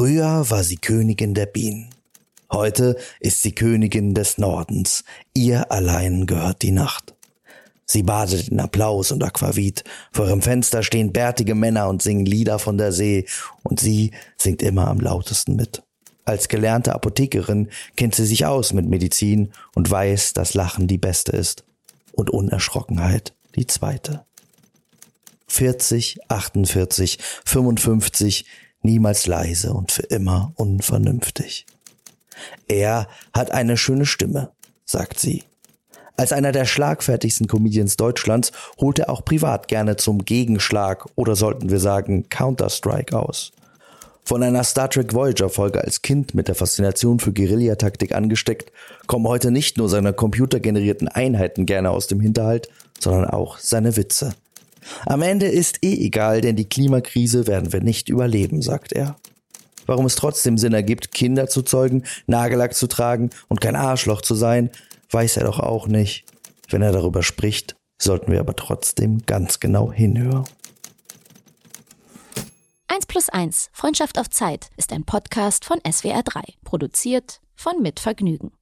Früher war sie Königin der Bienen. Heute ist sie Königin des Nordens. Ihr allein gehört die Nacht. Sie badet in Applaus und Aquavit. Vor ihrem Fenster stehen bärtige Männer und singen Lieder von der See. Und sie singt immer am lautesten mit. Als gelernte Apothekerin kennt sie sich aus mit Medizin und weiß, dass Lachen die beste ist und Unerschrockenheit die zweite. 40, 48, 55, niemals leise und für immer unvernünftig. Er hat eine schöne Stimme, sagt sie. Als einer der schlagfertigsten Comedians Deutschlands holt er auch privat gerne zum Gegenschlag oder sollten wir sagen Counter-Strike aus. Von einer Star Trek Voyager Folge als Kind mit der Faszination für Guerillataktik angesteckt, kommen heute nicht nur seine computergenerierten Einheiten gerne aus dem Hinterhalt, sondern auch seine Witze. Am Ende ist eh egal, denn die Klimakrise werden wir nicht überleben, sagt er. Warum es trotzdem Sinn ergibt, Kinder zu zeugen, Nagellack zu tragen und kein Arschloch zu sein, weiß er doch auch nicht. Wenn er darüber spricht, sollten wir aber trotzdem ganz genau hinhören. 1 plus 1, Freundschaft auf Zeit, ist ein Podcast von SWR3, produziert von Mitvergnügen.